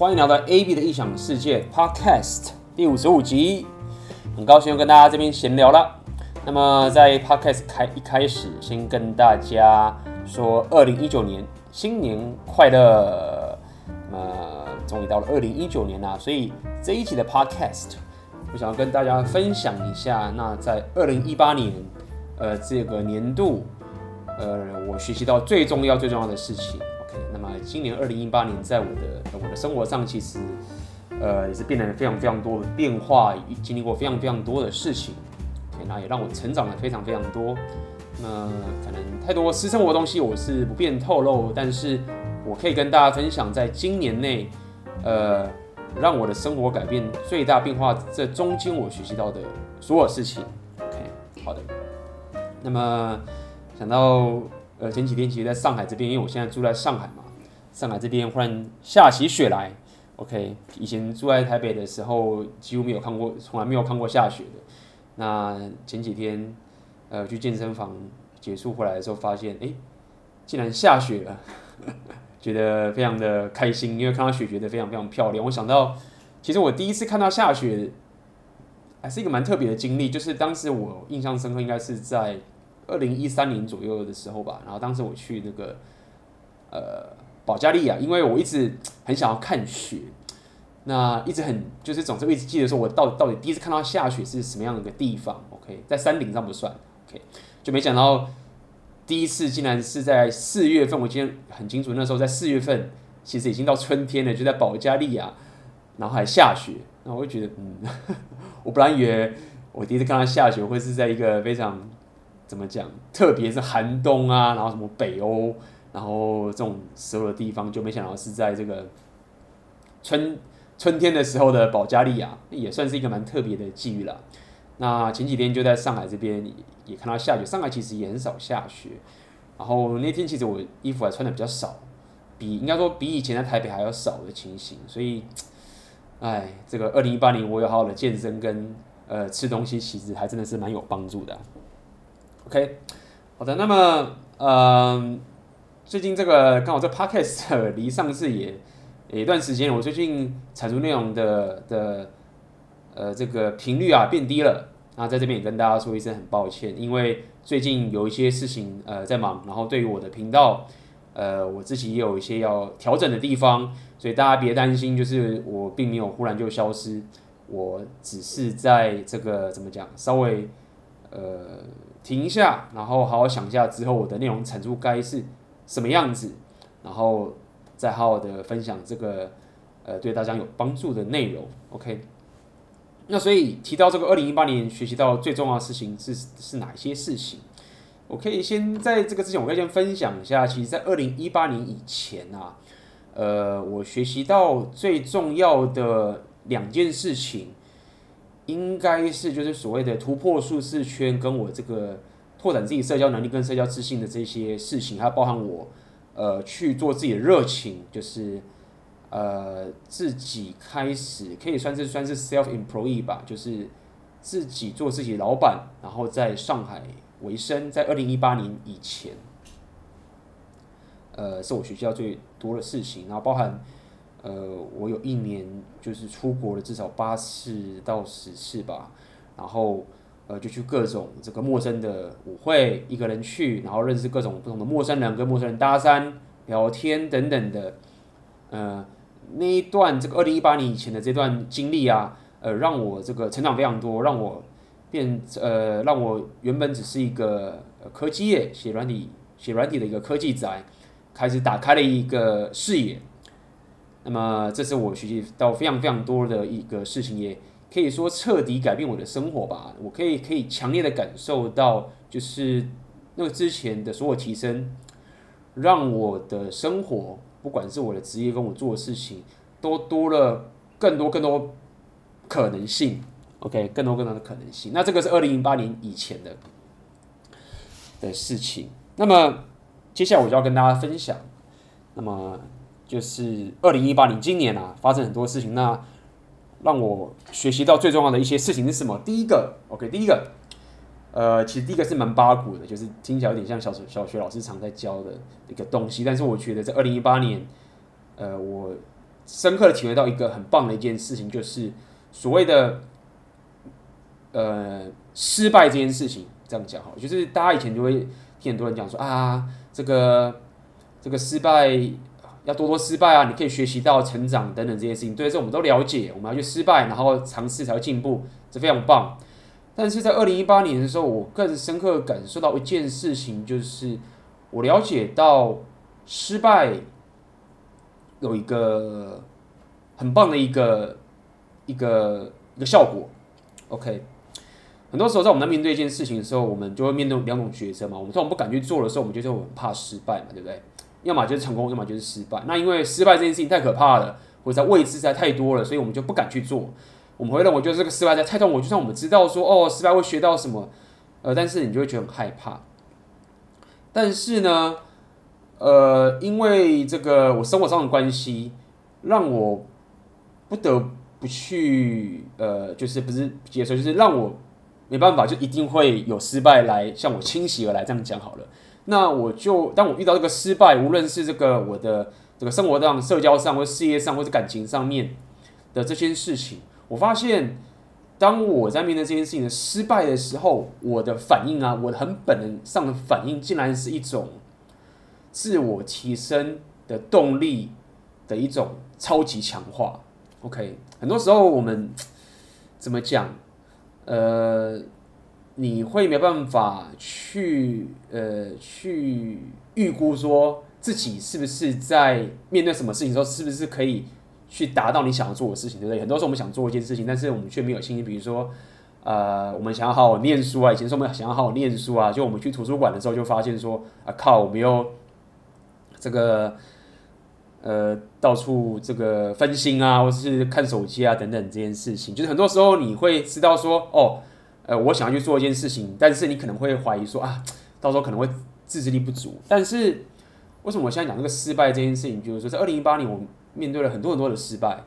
欢迎来到 AB 的异想世界 Podcast 第五十五集，很高兴又跟大家这边闲聊了。那么在 Podcast 开一开始，先跟大家说，二零一九年新年快乐。那么终于到了二零一九年啦，所以这一集的 Podcast，我想要跟大家分享一下，那在二零一八年，呃，这个年度，呃，我学习到最重要最重要的事情。今年二零一八年，在我的我的生活上，其实呃也是变得非常非常多的变化，经历过非常非常多的事情，那也让我成长了非常非常多。那可能太多私生活的东西我是不便透露，但是我可以跟大家分享，在今年内，呃，让我的生活改变最大变化，这中间我学习到的所有事情。OK，好的。那么想到。呃，前几天其实在上海这边，因为我现在住在上海嘛，上海这边忽然下起雪来。OK，以前住在台北的时候，几乎没有看过，从来没有看过下雪的。那前几天，呃，去健身房结束回来的时候，发现，哎，竟然下雪了，觉得非常的开心，因为看到雪觉得非常非常漂亮。我想到，其实我第一次看到下雪，还是一个蛮特别的经历，就是当时我印象深刻，应该是在。二零一三年左右的时候吧，然后当时我去那个呃保加利亚，因为我一直很想要看雪，那一直很就是总是一直记得说，我到底到底第一次看到下雪是什么样的一个地方？OK，在山顶上不算，OK，就没想到第一次竟然是在四月份，我记得很清楚，那时候在四月份，其实已经到春天了，就在保加利亚，然后还下雪，那我就觉得，嗯，我本来以为我第一次看到下雪会是在一个非常。怎么讲？特别是寒冬啊，然后什么北欧，然后这种时候的地方，就没想到是在这个春春天的时候的保加利亚，也算是一个蛮特别的际遇了。那前几天就在上海这边也看到下雪，上海其实也很少下雪。然后那天其实我衣服还穿的比较少，比应该说比以前在台北还要少的情形。所以，哎，这个二零一八年我有好好的健身跟呃吃东西，其实还真的是蛮有帮助的。OK，好的，那么，嗯、呃，最近这个刚好这 Podcast 离上次也也一段时间，我最近产出内容的的呃这个频率啊变低了，那在这边也跟大家说一声很抱歉，因为最近有一些事情呃在忙，然后对于我的频道，呃我自己也有一些要调整的地方，所以大家别担心，就是我并没有忽然就消失，我只是在这个怎么讲，稍微呃。停一下，然后好好想一下之后我的内容产出该是什么样子，然后再好好的分享这个呃对大家有帮助的内容。OK，那所以提到这个二零一八年学习到最重要的事情是是哪些事情？我可以先在这个之前，我可以先分享一下。其实，在二零一八年以前啊，呃，我学习到最重要的两件事情。应该是就是所谓的突破舒适圈，跟我这个拓展自己社交能力跟社交自信的这些事情，还包含我呃去做自己的热情，就是呃自己开始可以算是算是 self employee 吧，就是自己做自己老板，然后在上海为生，在二零一八年以前，呃是我学习到最多的事情，然后包含。呃，我有一年就是出国了至少八次到十次吧，然后呃就去各种这个陌生的舞会，一个人去，然后认识各种不同的陌生人，跟陌生人搭讪、聊天等等的。呃，那一段这个二零一八年以前的这段经历啊，呃，让我这个成长非常多，让我变呃，让我原本只是一个科技业写软体写软体的一个科技宅，开始打开了一个视野。那么，这是我学习到非常非常多的一个事情，也可以说彻底改变我的生活吧。我可以可以强烈的感受到，就是那个之前的所有提升，让我的生活，不管是我的职业跟我做的事情，都多了更多更多可能性。OK，更多更多的可能性。那这个是二零零八年以前的的事情。那么接下来我就要跟大家分享，那么。就是二零一八年今年啊，发生很多事情。那让我学习到最重要的一些事情是什么？第一个，OK，第一个，呃，其实第一个是蛮八股的，就是听起来有点像小学小学老师常在教的一个东西。但是我觉得在二零一八年，呃，我深刻的体会到一个很棒的一件事情，就是所谓的呃失败这件事情。这样讲哈，就是大家以前就会听很多人讲说啊，这个这个失败要多多失败啊，你可以学习到成长等等这些事情。对，这我们都了解，我们要去失败，然后尝试才会进步，这非常棒。但是在二零一八年的时候，我更深刻感受到一件事情，就是我了解到失败有一个很棒的一个一个一个效果。OK。很多时候，在我们在面对一件事情的时候，我们就会面对两种抉择嘛。我们说我们不敢去做的时候，我们就是我们怕失败嘛，对不对？要么就是成功，要么就是失败。那因为失败这件事情太可怕了，或者未知在太多了，所以我们就不敢去做。我们会认为就是这个失败在太痛苦，就算我们知道说哦，失败会学到什么，呃，但是你就会觉得很害怕。但是呢，呃，因为这个我生活上的关系，让我不得不去，呃，就是不是接受，就是让我。没办法，就一定会有失败来向我侵袭而来。这样讲好了，那我就当我遇到这个失败，无论是这个我的这个生活上、社交上，或事业上，或者感情上面的这些事情，我发现，当我在面对这件事情的失败的时候，我的反应啊，我很本能上的反应，竟然是一种自我提升的动力的一种超级强化。OK，很多时候我们怎么讲？呃，你会没办法去呃去预估说自己是不是在面对什么事情的时候，是不是可以去达到你想要做的事情，对不对？很多时候我们想做一件事情，但是我们却没有信心。比如说，呃，我们想要好好念书啊，以前说我们想要好好念书啊，就我们去图书馆的时候，就发现说啊靠，我们又这个。呃，到处这个分心啊，或是看手机啊等等这件事情，就是很多时候你会知道说，哦，呃，我想要去做一件事情，但是你可能会怀疑说啊，到时候可能会自制力不足。但是为什么我现在讲这个失败这件事情，就是说在二零一八年我面对了很多很多的失败，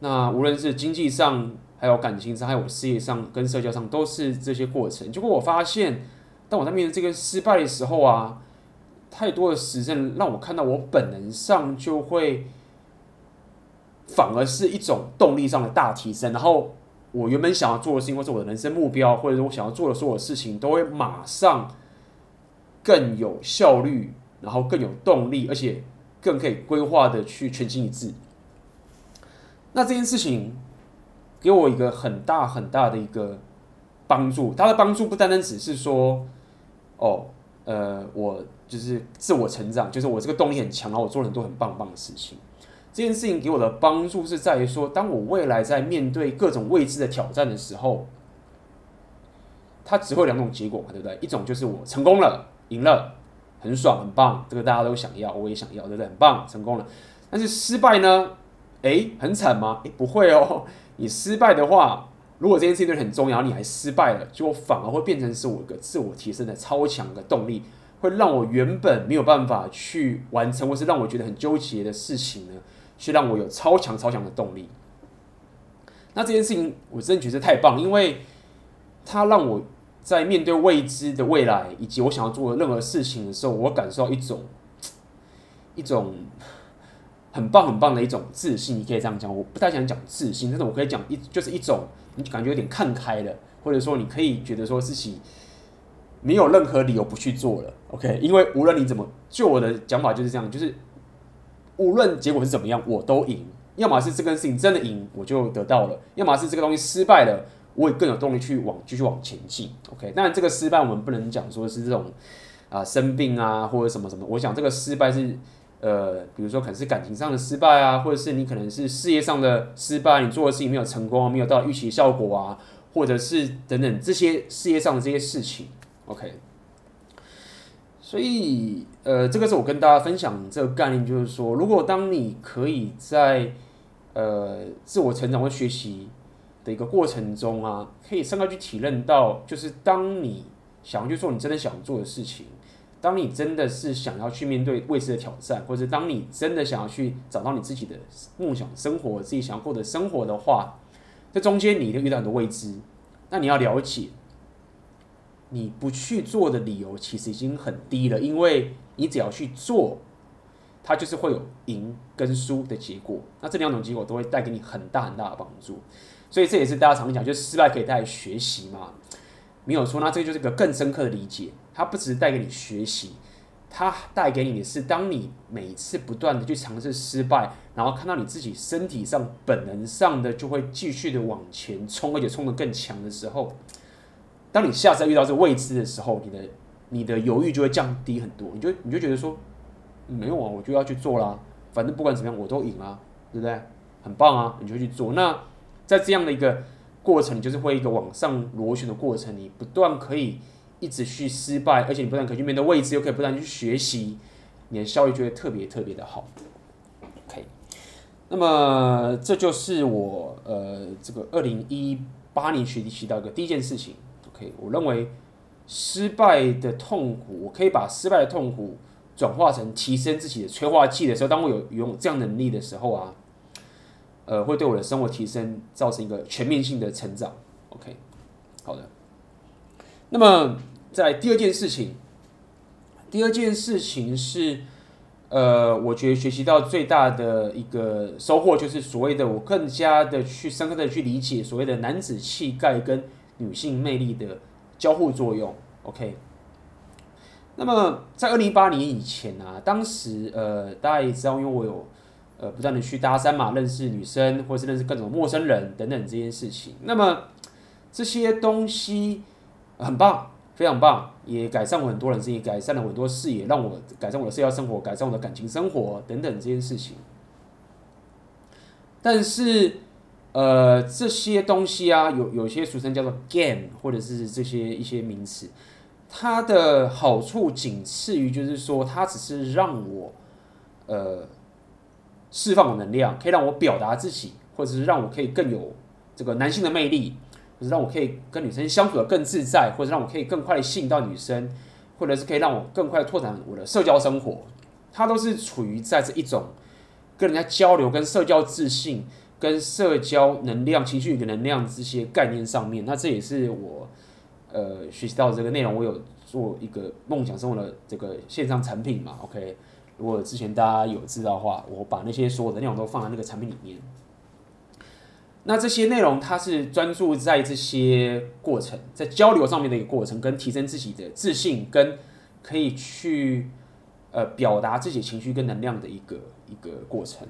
那无论是经济上，还有感情上，还有我事业上跟社交上，都是这些过程。结果我发现，当我在面对这个失败的时候啊。太多的实证让我看到，我本能上就会，反而是一种动力上的大提升。然后我原本想要做的事情，或是我的人生目标，或者是我想要做的所有事情，都会马上更有效率，然后更有动力，而且更可以规划的去全心一致。那这件事情给我一个很大很大的一个帮助。它的帮助不单单只是说，哦，呃，我。就是自我成长，就是我这个动力很强，然后我做了很多很棒棒的事情。这件事情给我的帮助是在于说，当我未来在面对各种未知的挑战的时候，它只会两种结果嘛，对不对？一种就是我成功了，赢了，很爽，很棒，这个大家都想要，我也想要，对不对？很棒，成功了。但是失败呢？诶，很惨吗？诶，不会哦。你失败的话，如果这件事情对很重要，你还失败了，就反而会变成是我一个自我提升的超强的动力。会让我原本没有办法去完成，或是让我觉得很纠结的事情呢，去让我有超强超强的动力。那这件事情我真的觉得太棒，因为它让我在面对未知的未来以及我想要做的任何事情的时候，我感受到一种一种很棒很棒的一种自信。你可以这样讲，我不太想讲自信，但是我可以讲一就是一种你感觉有点看开了，或者说你可以觉得说自己。没有任何理由不去做了，OK？因为无论你怎么，就我的讲法就是这样，就是无论结果是怎么样，我都赢。要么是这个事情真的赢，我就得到了；要么是这个东西失败了，我也更有动力去往继续往前进，OK？当然，这个失败我们不能讲说是这种啊、生病啊或者什么什么。我想这个失败是呃，比如说可能是感情上的失败啊，或者是你可能是事业上的失败，你做的事情没有成功，没有到预期效果啊，或者是等等这些事业上的这些事情。OK，所以呃，这个是我跟大家分享这个概念，就是说，如果当你可以在呃自我成长或学习的一个过程中啊，可以深刻去体认到，就是当你想要去做你真的想做的事情，当你真的是想要去面对未知的挑战，或者当你真的想要去找到你自己的梦想生活，自己想要过的生活的话，这中间你一定遇到很多未知，那你要了解。你不去做的理由其实已经很低了，因为你只要去做，它就是会有赢跟输的结果。那这两种结果都会带给你很大很大的帮助。所以这也是大家常讲，就是失败可以带来学习嘛，没有错。那这就是一个更深刻的理解，它不只是带给你学习。它带给你的是，当你每次不断的去尝试失败，然后看到你自己身体上本能上的就会继续的往前冲，而且冲得更强的时候，当你下次遇到这未知的时候，你的你的犹豫就会降低很多，你就你就觉得说，没有啊，我就要去做啦，反正不管怎么样我都赢啊，对不对？很棒啊，你就去做。那在这样的一个过程，就是会一个往上螺旋的过程，你不断可以。一直去失败，而且你不但可以去面对未知，又可以不断去学习，你的效率就会特别特别的好。OK，那么这就是我呃这个二零一八年学习到一个第一件事情。OK，我认为失败的痛苦，我可以把失败的痛苦转化成提升自己的催化剂的时候，当我有有这样能力的时候啊，呃，会对我的生活提升造成一个全面性的成长。OK，好的。那么，在第二件事情，第二件事情是，呃，我觉得学习到最大的一个收获，就是所谓的我更加的去深刻的去理解所谓的男子气概跟女性魅力的交互作用。OK，那么在二零一八年以前啊，当时呃，大家也知道，因为我有呃不断的去搭讪嘛，认识女生或者是认识各种陌生人等等这件事情，那么这些东西。很棒，非常棒，也改善我很多人生，也改善了很多事业，让我改善我的社交生活，改善我的感情生活等等这件事情。但是，呃，这些东西啊，有有些俗称叫做 game，或者是这些一些名词，它的好处仅次于就是说，它只是让我呃释放我能量，可以让我表达自己，或者是让我可以更有这个男性的魅力。或者让我可以跟女生相处得更自在，或者让我可以更快的吸引到女生，或者是可以让我更快拓展我的社交生活，它都是处于在这一种跟人家交流、跟社交自信、跟社交能量、情绪与能量这些概念上面。那这也是我呃学习到这个内容。我有做一个梦想生活的这个线上产品嘛？OK，如果之前大家有知道的话，我把那些所有的内容都放在那个产品里面。那这些内容，它是专注在这些过程，在交流上面的一个过程，跟提升自己的自信，跟可以去呃表达自己情绪跟能量的一个一个过程。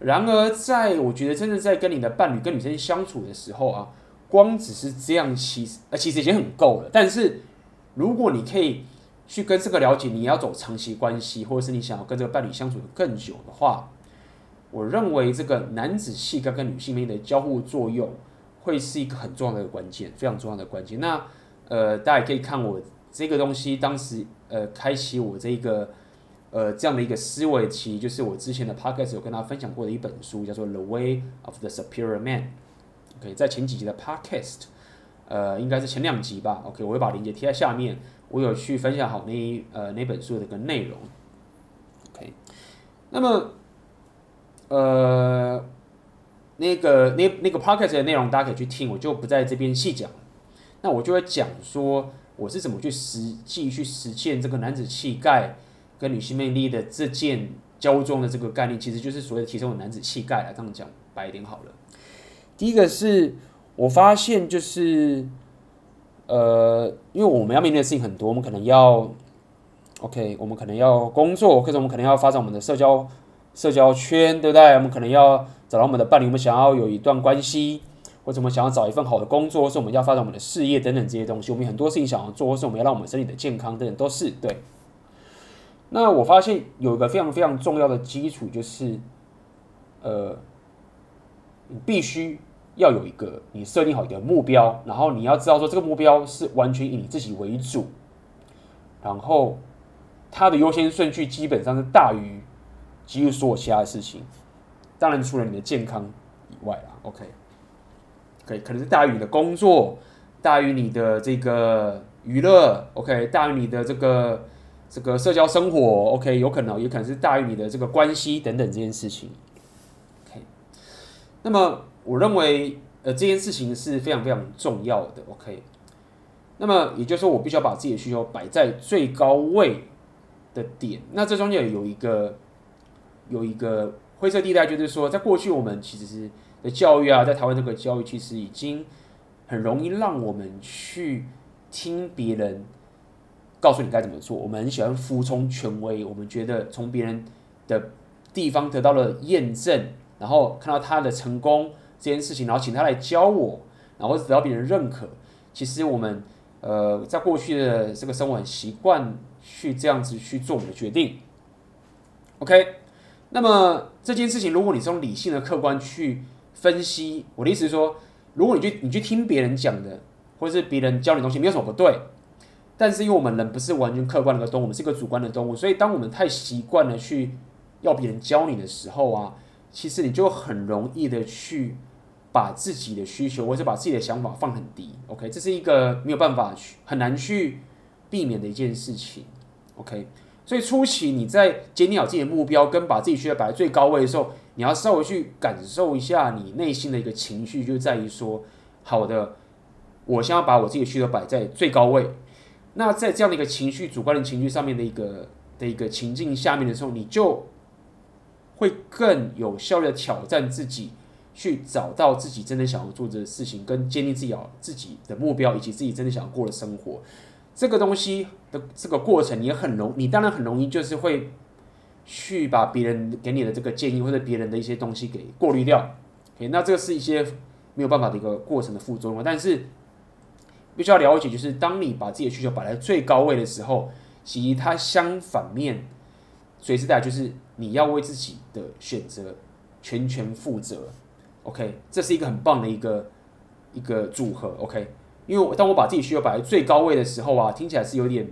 然而，在我觉得真的在跟你的伴侣、跟女生相处的时候啊，光只是这样，其实呃其实已经很够了。但是，如果你可以去跟这个了解，你要走长期关系，或者是你想要跟这个伴侣相处的更久的话。我认为这个男子气概跟女性魅力的交互作用，会是一个很重要的关键，非常重要的关键。那呃，大家可以看我这个东西，当时呃，开启我这个呃这样的一个思维，其实就是我之前的 podcast 有跟大家分享过的一本书，叫做《The Way of the Superior Man》。OK，在前几集的 podcast，呃，应该是前两集吧。OK，我会把链接贴在下面，我有去分享好那呃那本书的一个内容。OK，那么。呃，那个那那个 podcast 的内容大家可以去听，我就不在这边细讲。那我就会讲说我是怎么去实际去实现这个男子气概跟女性魅力的这件交装的这个概念，其实就是所谓的提升我男子气概来这样讲白一点好了。第一个是我发现就是，呃，因为我们要面对的事情很多，我们可能要 OK，我们可能要工作，或者我们可能要发展我们的社交。社交圈，对不对？我们可能要找到我们的伴侣，我们想要有一段关系，或者我们想要找一份好的工作，或是我们要发展我们的事业等等这些东西。我们很多事情想要做，或是我们要让我们身体的健康等等都是对。那我发现有一个非常非常重要的基础，就是呃，你必须要有一个你设定好一个目标，然后你要知道说这个目标是完全以你自己为主，然后它的优先顺序基本上是大于。几乎所有其他的事情，当然除了你的健康以外啦，OK，可以可能是大于你的工作，大于你的这个娱乐，OK，大于你的这个这个社交生活，OK，有可能也可能是大于你的这个关系等等这件事情，OK。那么我认为呃这件事情是非常非常重要的，OK。那么也就是说我必须要把自己的需求摆在最高位。的点。那这中间有一个有一个灰色地带，就是说，在过去我们其实是的教育啊，在台湾这个教育其实已经很容易让我们去听别人告诉你该怎么做。我们很喜欢服从权威，我们觉得从别人的地方得到了验证，然后看到他的成功这件事情，然后请他来教我，然后得到别人认可。其实我们呃，在过去的这个生活很习惯去这样子去做我们的决定。OK，那么这件事情，如果你是用理性的客观去分析，我的意思是说，如果你去你去听别人讲的，或者是别人教你东西，没有什么不对。但是因为我们人不是完全客观的动物，我们是一个主观的动物，所以当我们太习惯了去要别人教你的时候啊，其实你就很容易的去把自己的需求或者把自己的想法放很低。OK，这是一个没有办法去很难去避免的一件事情。OK，所以初期你在坚定好自己的目标跟把自己需求摆在最高位的时候，你要稍微去感受一下你内心的一个情绪，就在于说，好的，我先要把我自己的需求摆在最高位。那在这样的一个情绪、主观的情绪上面的一个的一个情境下面的时候，你就会更有效率的挑战自己，去找到自己真的想要做的事情，跟建立自己自己的目标，以及自己真的想要过的生活。这个东西的这个过程，你也很容，你当然很容易就是会去把别人给你的这个建议或者别人的一些东西给过滤掉。OK，那这个是一些没有办法的一个过程的副作用，但是。必须要了解，就是当你把自己的需求摆在最高位的时候，其实它相反面随之带来就是你要为自己的选择全权负责。OK，这是一个很棒的一个一个组合。OK，因为当我把自己需求摆在最高位的时候啊，听起来是有点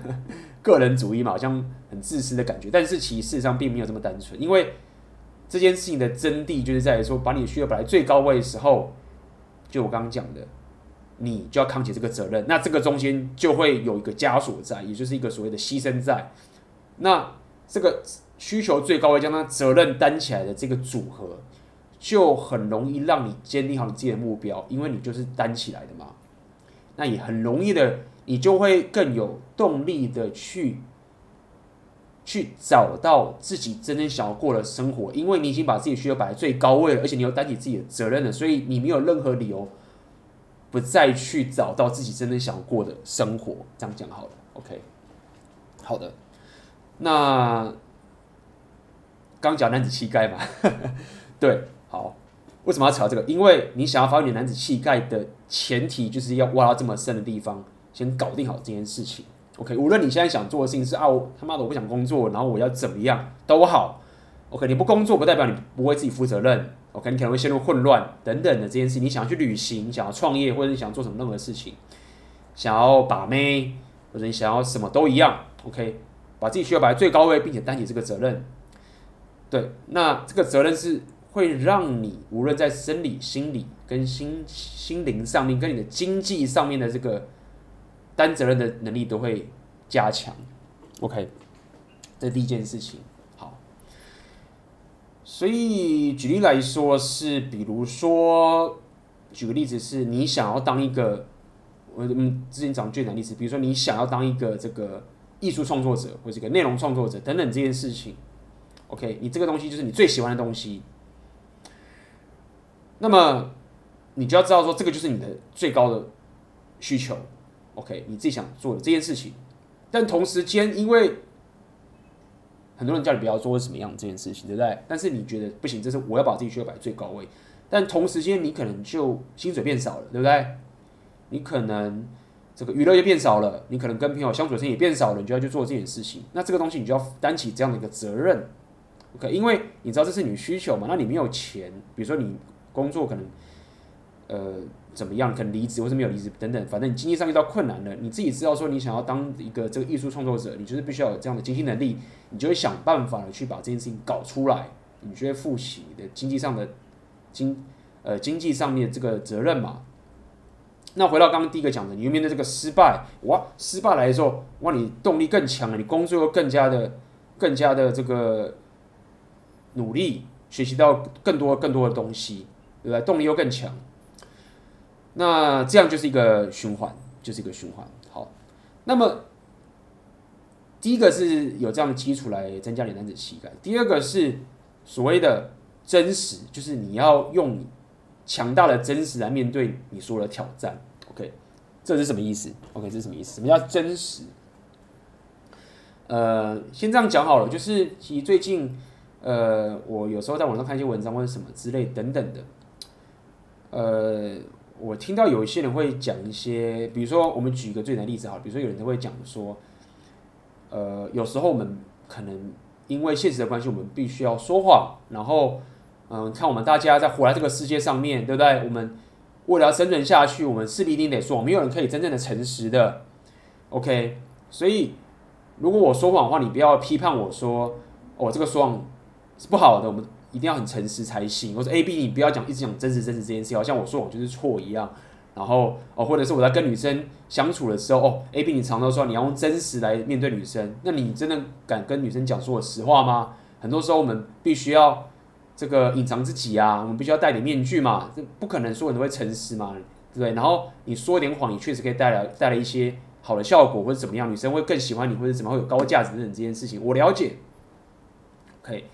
个人主义嘛，好像很自私的感觉。但是其实事实上并没有这么单纯，因为这件事情的真谛就是在于说，把你的需求摆在最高位的时候，就我刚刚讲的。你就要扛起这个责任，那这个中间就会有一个枷锁在，也就是一个所谓的牺牲在。那这个需求最高位将它责任担起来的这个组合，就很容易让你坚定好你自己的目标，因为你就是担起来的嘛。那也很容易的，你就会更有动力的去去找到自己真正想要过的生活，因为你已经把自己需求摆在最高位了，而且你又担起自己的责任了，所以你没有任何理由。不再去找到自己真正想过的生活，这样讲好了，OK，好的。那刚讲男子气概嘛，对，好，为什么要扯到这个？因为你想要发挥你男子气概的前提，就是要挖到这么深的地方，先搞定好这件事情，OK。无论你现在想做的事情是啊，我他妈的我不想工作，然后我要怎么样都好，OK。你不工作不代表你不为自己负责任。OK，你可能会陷入混乱等等的这件事。你想要去旅行，想要创业，或者你想做什么任何事情，想要把妹，或者你想要什么都一样。OK，把自己需要摆在最高位，并且担起这个责任。对，那这个责任是会让你无论在生理、心理跟心心灵上面，跟你的经济上面的这个担责任的能力都会加强。OK，这是第一件事情。所以举例来说是，比如说，举个例子是，你想要当一个，我嗯之前讲最简单例子，比如说你想要当一个这个艺术创作者或者一个内容创作者等等这件事情，OK，你这个东西就是你最喜欢的东西，那么你就要知道说这个就是你的最高的需求，OK，你自己想做的这件事情，但同时间因为很多人叫你不要做什么样这件事情，对不对？但是你觉得不行，这是我要把自己需求摆最高位。但同时间，你可能就薪水变少了，对不对？你可能这个娱乐也变少了，你可能跟朋友相处的时间也变少了，你就要去做这件事情。那这个东西你就要担起这样的一个责任，OK？因为你知道这是你需求嘛，那你没有钱，比如说你工作可能。呃，怎么样？可能离职或是没有离职等等，反正你经济上遇到困难了，你自己知道说你想要当一个这个艺术创作者，你就是必须要有这样的经济能力，你就会想办法的去把这件事情搞出来，你就会负起你的经济上的经呃经济上面这个责任嘛。那回到刚刚第一个讲的，你又面对这个失败，哇，失败来的时候，哇，你动力更强了，你工作又更加的更加的这个努力，学习到更多更多的东西，对吧？动力又更强。那这样就是一个循环，就是一个循环。好，那么第一个是有这样的基础来增加你男子气概，第二个是所谓的真实，就是你要用强大的真实来面对你所有的挑战。OK，这是什么意思？OK，这是什么意思？什么叫真实？呃，先这样讲好了，就是其实最近，呃，我有时候在网上看一些文章或者什么之类等等的，呃，我听到有一些人会讲一些，比如说我们举一个最简单的例子哈，比如说有人都会讲说，呃，有时候我们可能因为现实的关系，我们必须要说谎，然后，嗯、看我们大家在活在这个世界上面，对不对？我们为了要生存下去，我们势必一定得说，没有人可以真正的诚实的，OK，所以。如果我说谎的话，你不要批判我说，我、这个说谎是不好的，我们一定要很诚实才行。或者 A、B，你不要讲一直讲真实、真实这件事，好像我说谎就是错一样。然后哦，或者是我在跟女生相处的时候，哦，A、B，你常常说你要用真实来面对女生，那你真的敢跟女生讲说我实话吗？很多时候我们必须要这个隐藏自己啊，我们必须要戴点面具嘛，这不可能说人都会诚实嘛，对不对？然后你说一点谎，你确实可以带来带来一些。好的效果或者怎么样，女生会更喜欢你，或者怎么会有高价值等等这件事情，我了解。OK，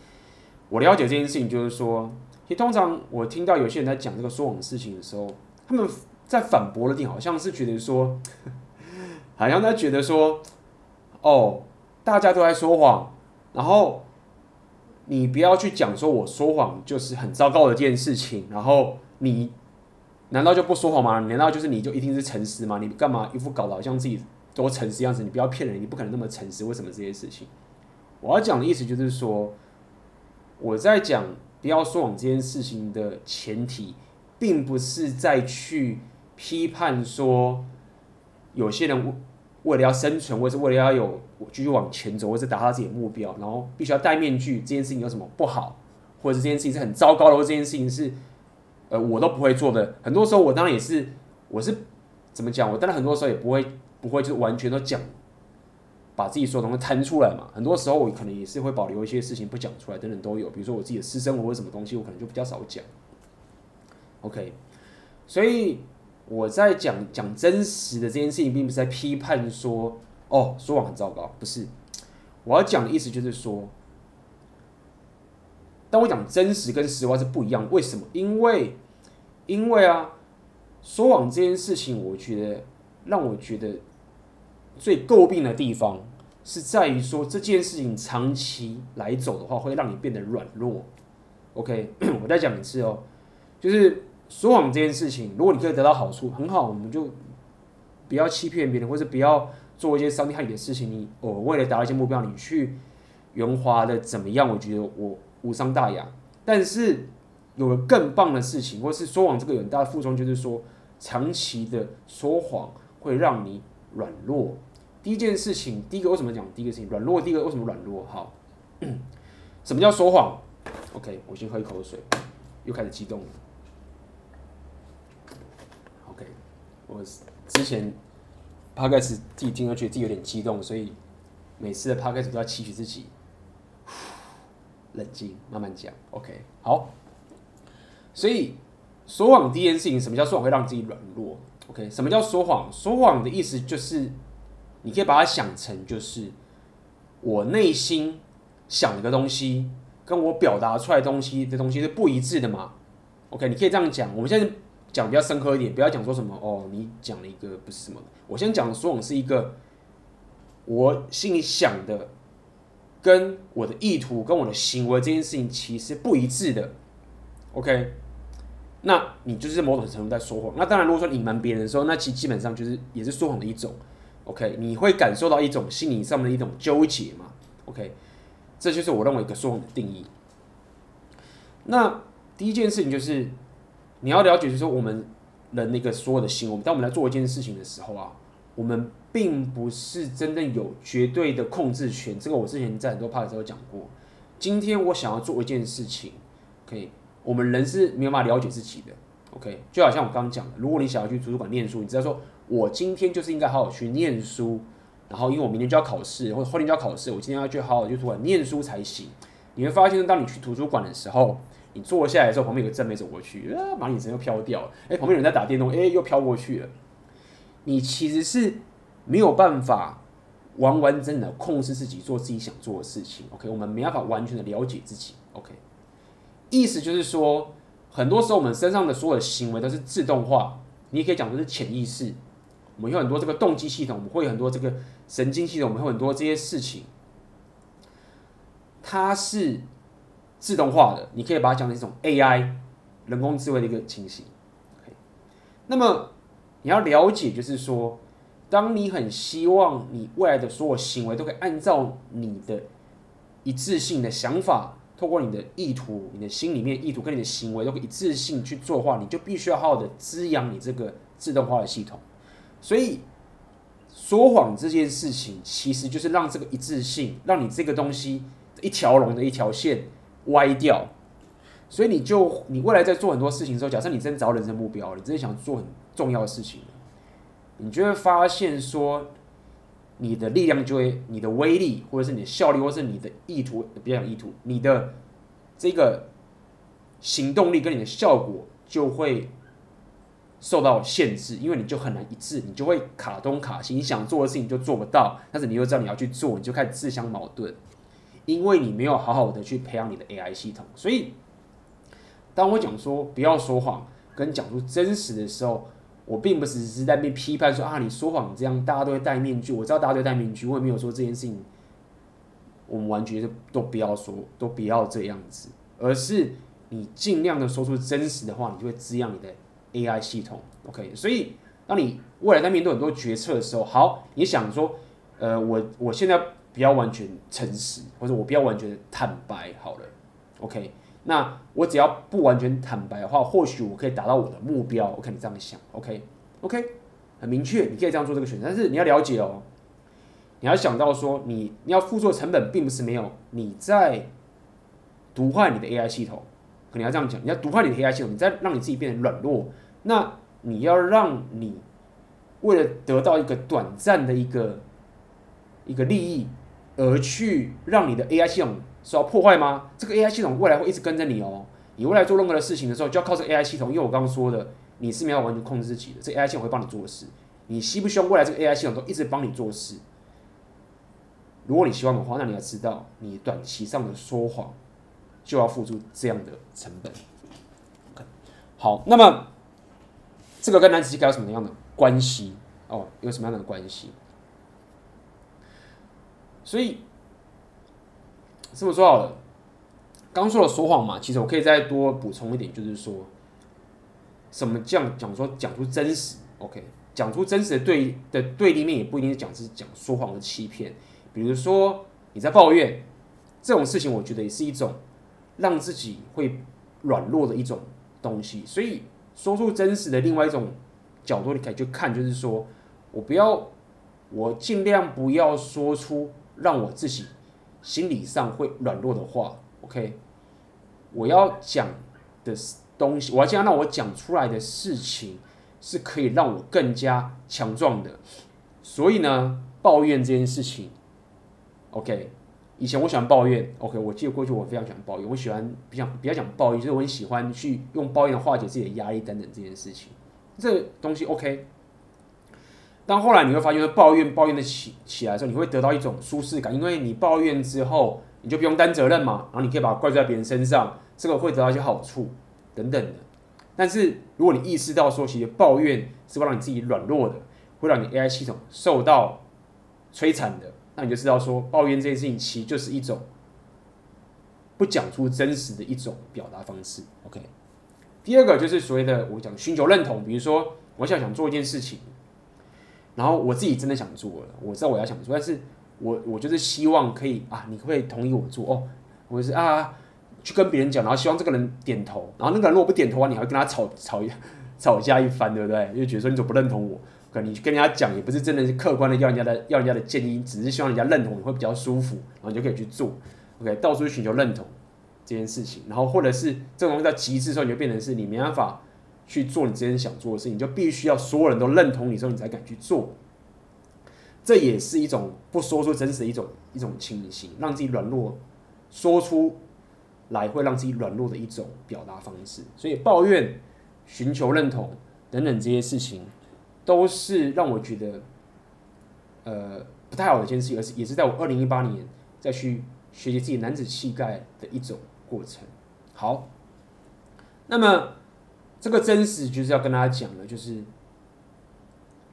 我了解这件事情，就是说，其实通常我听到有些人在讲这个说谎的事情的时候，他们在反驳的点好像是觉得说，好像他觉得说，哦，大家都在说谎，然后你不要去讲说我说谎就是很糟糕的一件事情，然后你。难道就不说谎吗？难道就是你就一定是诚实吗？你干嘛一副搞得好像自己多诚实样子？你不要骗人，你不可能那么诚实。为什么这些事情？我要讲的意思就是说，我在讲不要说谎这件事情的前提，并不是在去批判说有些人为了要生存，或者是为了要有继续往前走，或者是达到自己的目标，然后必须要戴面具。这件事情有什么不好？或者是这件事情是很糟糕的，或这件事情是？呃，我都不会做的。很多时候，我当然也是，我是怎么讲？我当然很多时候也不会，不会就是完全都讲，把自己所有东西摊出来嘛。很多时候，我可能也是会保留一些事情不讲出来，等等都有。比如说我自己的私生活或什么东西，我可能就比较少讲。OK，所以我在讲讲真实的这件事情，并不是在批判说，哦，说谎很糟糕，不是。我要讲的意思就是说。但我讲真实跟实话是不一样，为什么？因为，因为啊，说谎这件事情，我觉得让我觉得最诟病的地方是在于说，这件事情长期来走的话，会让你变得软弱。OK，我再讲一次哦，就是说谎这件事情，如果你可以得到好处，很好，我们就不要欺骗别人，或者不要做一些伤天害理的事情。你哦，为了达到一些目标，你去圆滑的怎么样？我觉得我。无伤大雅，但是有了更棒的事情，或是说谎这个有很大的负重，就是说长期的说谎会让你软弱。第一件事情，第一个为什么讲第一个事情软弱？第一个为什么软弱？好，什么叫说谎？OK，我先喝一口水，又开始激动了。OK，我之前 Podcast 自己听上去自己有点激动，所以每次的 Podcast 都要期许自己。冷静，慢慢讲。OK，好。所以说谎第一件事情，什么叫说谎会让自己软弱？OK，什么叫说谎？说谎的意思就是，你可以把它想成就是我内心想的东西，跟我表达出来的东西的东西是不一致的嘛？OK，你可以这样讲。我们现在讲比较深刻一点，不要讲说什么哦，你讲了一个不是什么。我先讲说谎是一个我心里想的。跟我的意图跟我的行为这件事情其实不一致的，OK，那你就是某种程度在说谎。那当然，如果说隐瞒别人的时候，那其实基本上就是也是说谎的一种，OK，你会感受到一种心理上面的一种纠结嘛，OK，这就是我认为一个说谎的定义。那第一件事情就是你要了解，就是说我们人的一个所有的行为，当我们来做一件事情的时候啊。我们并不是真正有绝对的控制权，这个我之前在很多 part 的时候讲过。今天我想要做一件事情，OK，我们人是没有办法了解自己的，OK，就好像我刚刚讲的，如果你想要去图书馆念书，你知道说，我今天就是应该好好去念书，然后因为我明天就要考试，或者后天就要考试，我今天要去好好去图书馆念书才行。你会发现，当你去图书馆的时候，你坐下来的时候，旁边有个正妹走过去，啊，蚂蚁人又飘掉了，哎，旁边有人在打电动，哎，又飘过去了。你其实是没有办法完完整整的控制自己做自己想做的事情。OK，我们没办法完全的了解自己。OK，意思就是说，很多时候我们身上的所有的行为都是自动化，你也可以讲说是潜意识。我们有很多这个动机系统，我们会有很多这个神经系统，我们会有很多这些事情，它是自动化的。你可以把它讲成一种 AI 人工智慧的一个情形。OK，那么你要了解，就是说，当你很希望你未来的所有行为都可以按照你的一致性的想法，透过你的意图、你的心里面意图跟你的行为都可以一致性去做的话，你就必须要好好的滋养你这个自动化的系统。所以，说谎这件事情其实就是让这个一致性，让你这个东西一条龙的一条线歪掉。所以你就你未来在做很多事情的时候，假设你真找人生目标，你真的想做很重要的事情，你就会发现说，你的力量就会，你的威力，或者是你的效率，或者是你的意图，别讲意图，你的这个行动力跟你的效果就会。受到限制，因为你就很难一致，你就会卡东卡西，你想做的事情就做不到，但是你又知道你要去做，你就开始自相矛盾，因为你没有好好的去培养你的 AI 系统。所以，当我讲说不要说谎，跟讲出真实的时候，我并不是只是在被批判说啊，你说谎这样大家都会戴面具，我知道大家都会戴面具，我也没有说这件事情我们完全都不要说，都不要这样子，而是你尽量的说出真实的话，你就会滋养你的。AI 系统，OK，所以当你未来在面对很多决策的时候，好，你想说，呃，我我现在不要完全诚实，或者我不要完全坦白，好了，OK，那我只要不完全坦白的话，或许我可以达到我的目标。我看你这样想，OK，OK，很明确，你可以这样做这个选择，但是你要了解哦，你要想到说，你你要付出的成本并不是没有，你在毒坏你的 AI 系统，可能要这样讲，你要毒坏你的 AI 系统，你在让你自己变得软弱。那你要让你为了得到一个短暂的一个一个利益，而去让你的 AI 系统受到破坏吗？这个 AI 系统未来会一直跟着你哦。你未来做任何的事情的时候，就要靠这个 AI 系统。因为我刚刚说的，你是没有完全控制自己的，这 AI 系统会帮你做事。你希不希望未来这个 AI 系统都一直帮你做事？如果你希望的话，那你要知道，你短期上的说谎就要付出这样的成本。好，那么。这个跟男子气概有什么样的关系？哦，有什么样的关系？所以这么说好了，刚说了说谎嘛，其实我可以再多补充一点，就是说，什么这样讲说讲出真实，OK，讲出真实的对的对立面也不一定是讲是讲说谎的欺骗。比如说你在抱怨这种事情，我觉得也是一种让自己会软弱的一种东西，所以。说出真实的另外一种角度，你可以去看，就是说我不要，我尽量不要说出让我自己心理上会软弱的话。OK，我要讲的东西，我要尽量让我讲出来的事情是可以让我更加强壮的。所以呢，抱怨这件事情，OK。以前我喜欢抱怨，OK，我记得过去我非常喜欢抱怨，我喜欢比较比较讲抱怨，就是我很喜欢去用抱怨化解自己的压力等等这件事情，这东西 OK。但后来你会发现，抱怨抱怨的起起来的时候，你会得到一种舒适感，因为你抱怨之后，你就不用担责任嘛，然后你可以把它怪罪在别人身上，这个会得到一些好处等等的。但是如果你意识到说，其实抱怨是会让你自己软弱的，会让你 AI 系统受到摧残的。那你就知道说，抱怨这件事情其实就是一种不讲出真实的一种表达方式。OK，第二个就是所谓的我讲寻求认同，比如说我想想做一件事情，然后我自己真的想做了，我知道我要想做，但是我我就是希望可以啊，你会同意我做哦，或者是啊去跟别人讲，然后希望这个人点头，然后那个人如果不点头啊，你还会跟他吵吵一吵架一番，对不对？因为觉得说你怎么不认同我？可能你跟人家讲也不是真的是客观的要人家的要人家的建议，只是希望人家认同你会比较舒服，然后你就可以去做。OK，到处去寻求认同这件事情，然后或者是这种东西到极致的时候，你就变成是你没办法去做你真正想做的事情，你就必须要所有人都认同你之后，你才敢去做。这也是一种不说出真实的一种一种情形，让自己软弱，说出来会让自己软弱的一种表达方式。所以抱怨、寻求认同等等这些事情。都是让我觉得，呃，不太好的一件事情，而是也是在我二零一八年再去学习自己男子气概的一种过程。好，那么这个真实就是要跟大家讲的，就是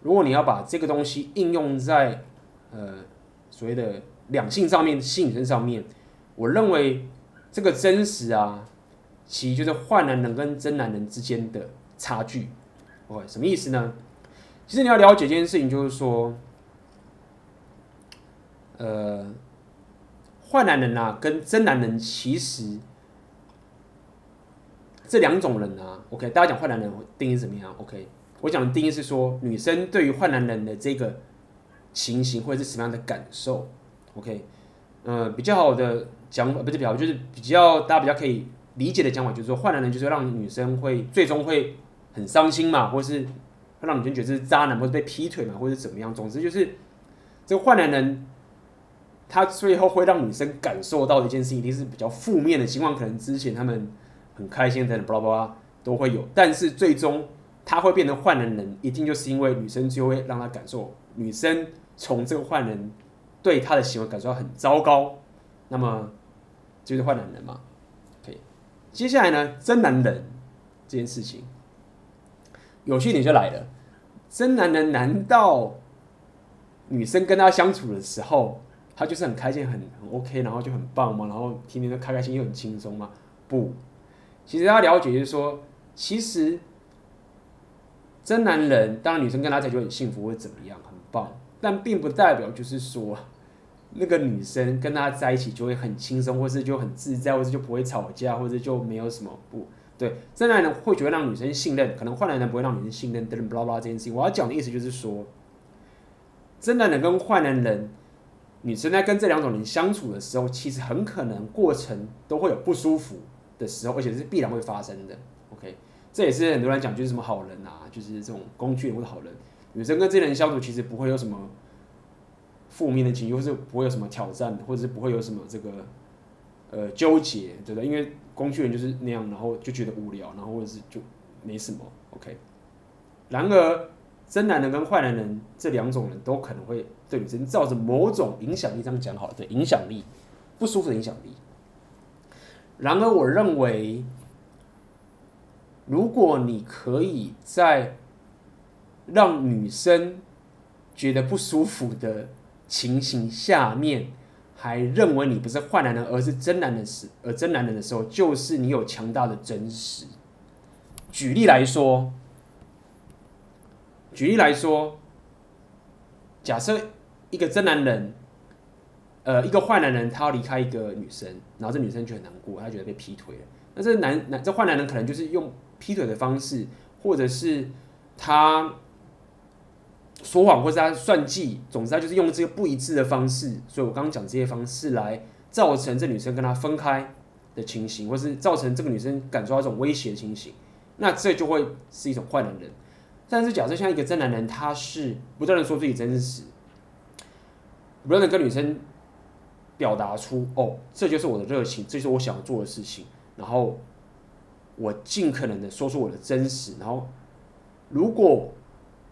如果你要把这个东西应用在呃所谓的两性上面、性女生上面，我认为这个真实啊，其实就是坏男人跟真男人之间的差距。OK，什么意思呢？其实你要了解一件事情，就是说，呃，坏男人啊，跟真男人其实这两种人啊，OK，大家讲坏男人定义怎么样？OK，我讲的定义是说，女生对于坏男人的这个情形或者是什么样的感受？OK，呃，比较好的讲不是比较，就是比较大家比较可以理解的讲法，就是说，坏男人就是让女生会最终会很伤心嘛，或是。会让女生觉得是渣男，或者被劈腿嘛，或者怎么样？总之就是，这个坏男人，他最后会让女生感受到的一件事情，一定是比较负面的情况。可能之前他们很开心等等，巴拉巴拉都会有。但是最终他会变成坏男人，一定就是因为女生就会让他感受，女生从这个坏人对他的行为感受到很糟糕。那么就是坏男人嘛。可以，接下来呢，真男人这件事情。有趣点就来了，真男人难道女生跟他相处的时候，他就是很开心、很很 OK，然后就很棒吗？然后天天都开开心心又很轻松吗？不，其实他了解就是说，其实真男人当女生跟他在一起就很幸福或怎么样，很棒，但并不代表就是说那个女生跟他在一起就会很轻松，或是就很自在，或是就不会吵架，或者就没有什么不。对，真男人会觉得让女生信任，可能坏男人不会让女生信任，等等，巴拉巴拉这件事情。我要讲的意思就是说，真男人跟坏男人，女生在跟这两种人相处的时候，其实很可能过程都会有不舒服的时候，而且是必然会发生的。OK，这也是很多人讲，就是什么好人啊，就是这种工具人或者好人，女生跟这些人相处，其实不会有什么负面的情绪，或是不会有什么挑战，或者是不会有什么这个呃纠结，对不对？因为工具人就是那样，然后就觉得无聊，然后或者是就没什么，OK。然而，真男人跟坏男人这两种人都可能会对女生造成某种影响力，这样讲好了，对，影响力，不舒服的影响力。然而，我认为，如果你可以在让女生觉得不舒服的情形下面，还认为你不是坏男人，而是真男人时，而真男人的时候，就是你有强大的真实。举例来说，举例来说，假设一个真男人，呃，一个坏男人，他要离开一个女生，然后这女生就很难过，她觉得被劈腿了。那这男男这坏男人可能就是用劈腿的方式，或者是他。说谎，或是他算计，总之他就是用这个不一致的方式。所以我刚刚讲这些方式来造成这女生跟他分开的情形，或是造成这个女生感受到一种威胁的情形，那这就会是一种坏男人。但是假设像一个真男人，他是不断的说自己真实，不断的跟女生表达出哦，这就是我的热情，这是我想要做的事情，然后我尽可能的说出我的真实，然后如果。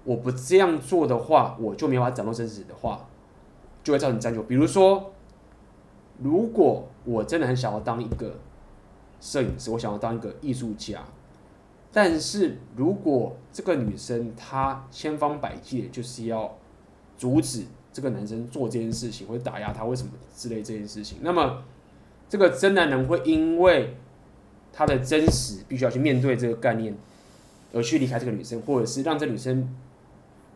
我不这样做的话，我就没法展露真实的话，就会造成占有。比如说，如果我真的很想要当一个摄影师，我想要当一个艺术家，但是如果这个女生她千方百计的就是要阻止这个男生做这件事情，或者打压他，为什么之类这件事情，那么这个真男人会因为他的真实必须要去面对这个概念，而去离开这个女生，或者是让这女生。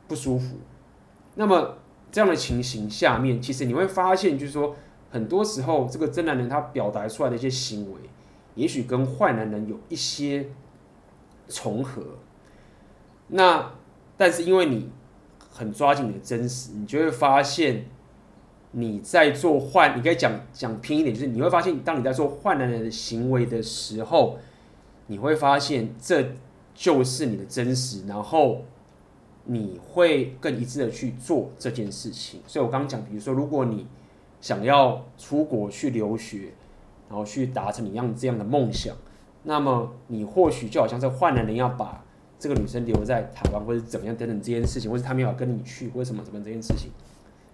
不舒服，那么这样的情形下面，其实你会发现，就是说，很多时候这个真男人他表达出来的一些行为，也许跟坏男人有一些重合。那但是因为你很抓紧你的真实，你就会发现你在做坏，你可以讲讲偏一点，就是你会发现，当你在做坏男人的行为的时候，你会发现这就是你的真实，然后。你会更一致的去做这件事情，所以我刚刚讲，比如说，如果你想要出国去留学，然后去达成你样这样的梦想，那么你或许就好像是换男人要把这个女生留在台湾，或者怎么样等等这件事情，或者她没有跟你去，为什么怎么这件事情，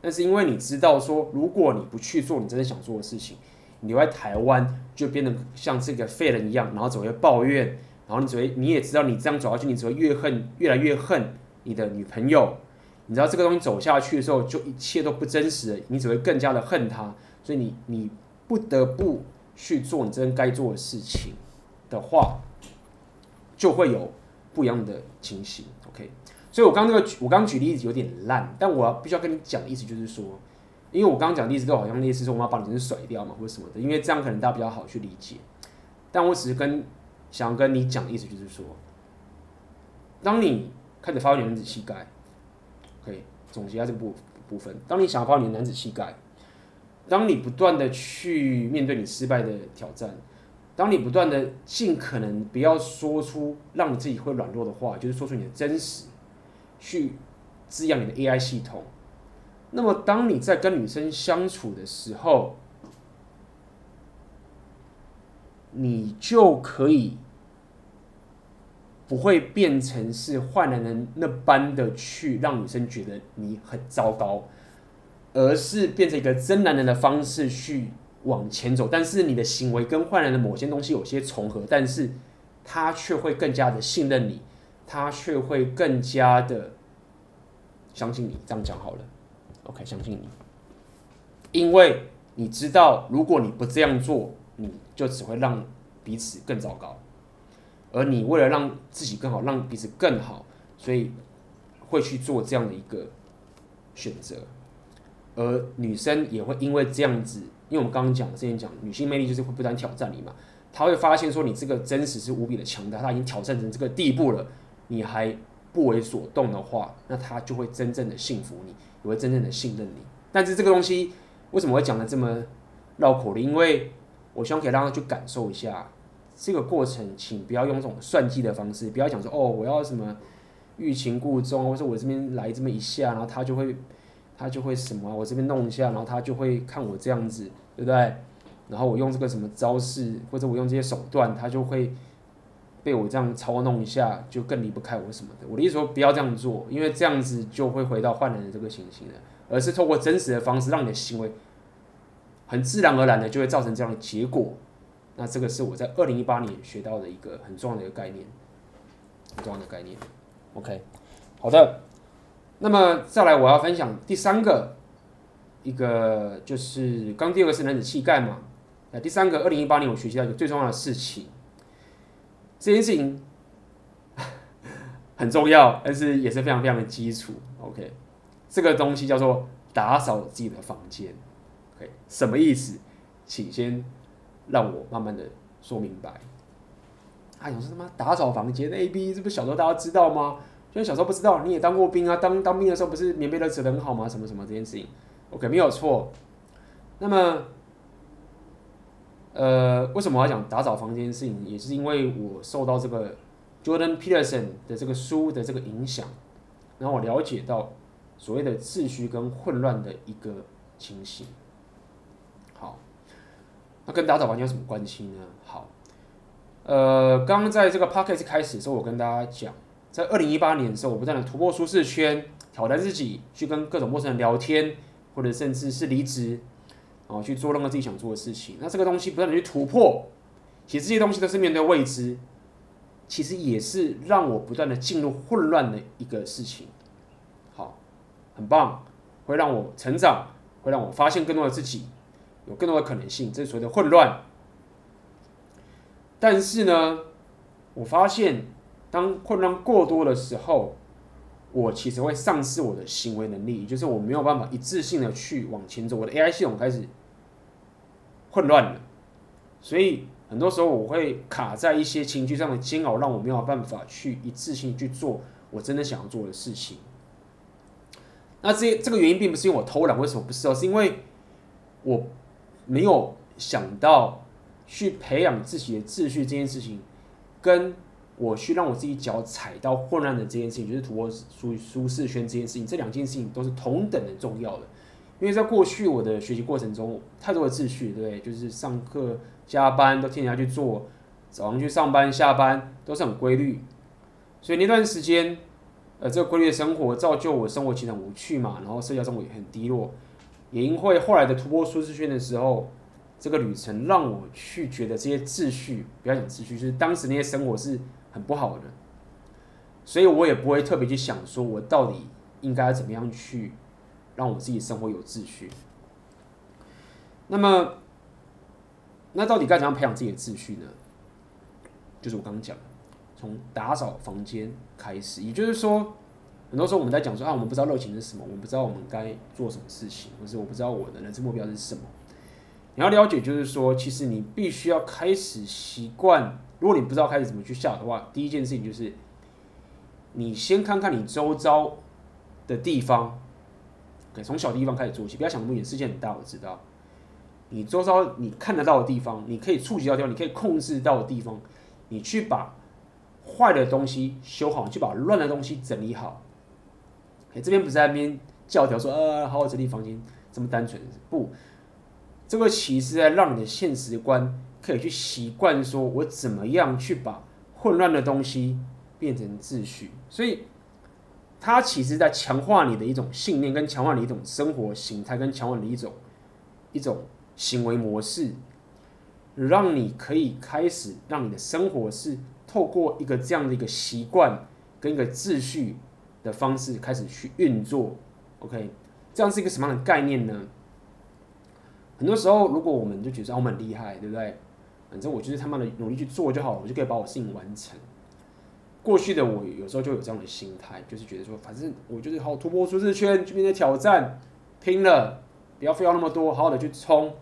但是因为你知道说，如果你不去做你真的想做的事情，你留在台湾就变得像这个废人一样，然后只会抱怨，然后你只会你也知道你这样走下去，你只会越恨越来越恨你的女朋友。你知道这个东西走下去的时候，就一切都不真实了，你只会更加的恨她。所以你你不得不去做你真该做的事情的话，就会有不一样的情形。OK，所以我刚那个我刚举例子有点烂，但我必须要跟你讲的意思就是说，因为我刚讲的例子都好像类似说我们要把女生甩掉嘛，或者什么的，因为这样可能大家比较好去理解。但我只是跟想要跟你讲的意思就是说，当你开始发挥你男子气概，可以总结一下这个部部分。当你想要发挥你的男子气概，当你不断的去面对你失败的挑战。当你不断的尽可能不要说出让你自己会软弱的话，就是说出你的真实，去滋养你的 AI 系统。那么，当你在跟女生相处的时候，你就可以不会变成是坏男人那般的去让女生觉得你很糟糕，而是变成一个真男人的方式去。往前走，但是你的行为跟坏人的某些东西有些重合，但是他却会更加的信任你，他却会更加的相信你。这样讲好了，OK，相信你，因为你知道，如果你不这样做，你就只会让彼此更糟糕，而你为了让自己更好，让彼此更好，所以会去做这样的一个选择，而女生也会因为这样子。因为我们刚刚讲，之前讲女性魅力就是会不断挑战你嘛，她会发现说你这个真实是无比的强大，她已经挑战成这个地步了，你还不为所动的话，那她就会真正的信服你，也会真正的信任你。但是这个东西为什么会讲的这么绕口令？因为我希望可以让她去感受一下这个过程，请不要用这种算计的方式，不要讲说哦，我要什么欲擒故纵，或者我这边来这么一下，然后她就会。他就会什么，我这边弄一下，然后他就会看我这样子，对不对？然后我用这个什么招式，或者我用这些手段，他就会被我这样操弄一下，就更离不开我什么的。我的意思说，不要这样做，因为这样子就会回到换人的这个情形了，而是透过真实的方式，让你的行为很自然而然的就会造成这样的结果。那这个是我在二零一八年学到的一个很重要的一个概念，很重要的概念。OK，好的。那么再来，我要分享第三个，一个就是刚第二个是男子气概嘛，那第三个，二零一八年我学习到一个最重要的事情，这件事情 很重要，但是也是非常非常的基础。OK，这个东西叫做打扫自己的房间。OK，什么意思？请先让我慢慢的说明白。哎，我说他妈打扫房间，A B，这不小时候大家知道吗？就小时候不知道，你也当过兵啊？当当兵的时候不是棉被都折得很好吗？什么什么这件事情，OK 没有错。那么，呃，为什么我要讲打扫房间的事情？也是因为我受到这个 Jordan Peterson 的这个书的这个影响，然后我了解到所谓的秩序跟混乱的一个情形。好，那跟打扫房间有什么关系呢？好，呃，刚刚在这个 Podcast 开始的时候，我跟大家讲。在二零一八年的时候，我不断的突破舒适圈，挑战自己，去跟各种陌生人聊天，或者甚至是离职，然后，去做任何自己想做的事情。那这个东西不断的去突破，其实这些东西都是面对未知，其实也是让我不断的进入混乱的一个事情。好，很棒，会让我成长，会让我发现更多的自己，有更多的可能性，这是所谓的混乱。但是呢，我发现。当混乱过多的时候，我其实会丧失我的行为能力，也就是我没有办法一致性的去往前走，我的 AI 系统开始混乱了，所以很多时候我会卡在一些情绪上的煎熬，让我没有办法去一致性去做我真的想要做的事情。那这这个原因并不是因为我偷懒，为什么不是哦？是因为我没有想到去培养自己的秩序这件事情跟。我去让我自己脚踩到混乱的这件事情，就是突破舒舒适圈这件事情，这两件事情都是同等的重要的。因为在过去我的学习过程中，太多的秩序，对不对？就是上课、加班都天天去做，早上去上班、下班都是很规律。所以那段时间，呃，这个规律的生活造就我生活其实很无趣嘛，然后社交生活也很低落，也因为后来的突破舒适圈的时候，这个旅程让我去觉得这些秩序，不要讲秩序，就是当时那些生活是很不好的，所以我也不会特别去想说我到底应该怎么样去让我自己生活有秩序。那么，那到底该怎样培养自己的秩序呢？就是我刚刚讲。从打扫房间开始，也就是说，很多时候我们在讲说啊，我们不知道热情是什么，我们不知道我们该做什么事情，或是我不知道我的人生目标是什么。你要了解，就是说，其实你必须要开始习惯。如果你不知道开始怎么去下的话，第一件事情就是，你先看看你周遭的地方，可以从小地方开始做起，不要想那么远，世界很大，我知道。你周遭你看得到的地方，你可以触及到的地方，你可以控制到的地方，你去把。坏的东西修好，就把乱的东西整理好。哎，这边不是在那边教条说，呃，好好整理房间，这么单纯？不，这个其实在让你的现实观可以去习惯，说我怎么样去把混乱的东西变成秩序。所以，它其实在强化你的一种信念，跟强化你一种生活形态，跟强化你一种一种行为模式，让你可以开始让你的生活是。透过一个这样的一个习惯跟一个秩序的方式开始去运作，OK，这样是一个什么样的概念呢？很多时候，如果我们就觉得我们很厉害，对不对？反正我就是他妈的努力去做就好了，我就可以把我事情完成。过去的我有时候就有这样的心态，就是觉得说，反正我就是好突破舒适圈，去面对挑战，拼了，不要非要那么多，好好的去冲。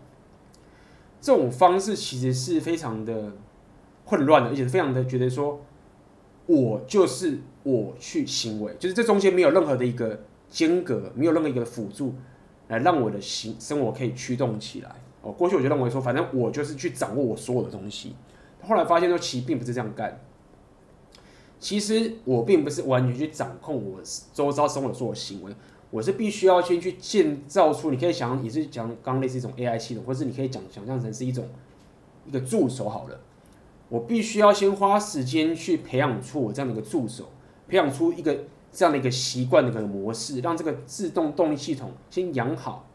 这种方式其实是非常的。混乱的，而且非常的觉得说，我就是我去行为，就是这中间没有任何的一个间隔，没有任何一个辅助来让我的行生活可以驱动起来。哦，过去我就认为说，反正我就是去掌握我所有的东西。后来发现说，其实并不是这样干。其实我并不是完全去掌控我周遭生活的所有行为，我是必须要先去建造出。你可以想，也是讲刚类似一种 AI 系统，或是你可以讲想象成是一种一个助手好了。我必须要先花时间去培养出我这样的一个助手，培养出一个这样的一个习惯的一个模式，让这个自动动力系统先养好。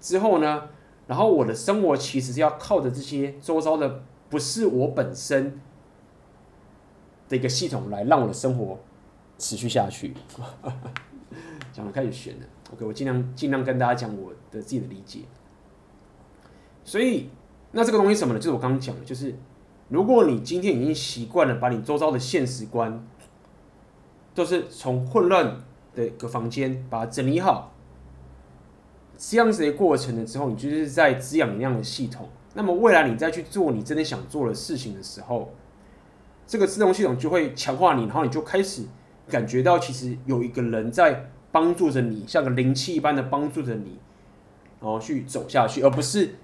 之后呢，然后我的生活其实是要靠着这些周遭的，不是我本身的一个系统来让我的生活持续下去。讲的开始玄了，OK，我尽量尽量跟大家讲我的自己的理解。所以，那这个东西什么呢？就是我刚刚讲的，就是。如果你今天已经习惯了把你周遭的现实观，都是从混乱的一个房间把它整理好，这样子的过程了之后，你就是在滋养你那样的系统。那么未来你再去做你真的想做的事情的时候，这个自动系统就会强化你，然后你就开始感觉到其实有一个人在帮助着你，像个灵气一般的帮助着你，然后去走下去，而不是。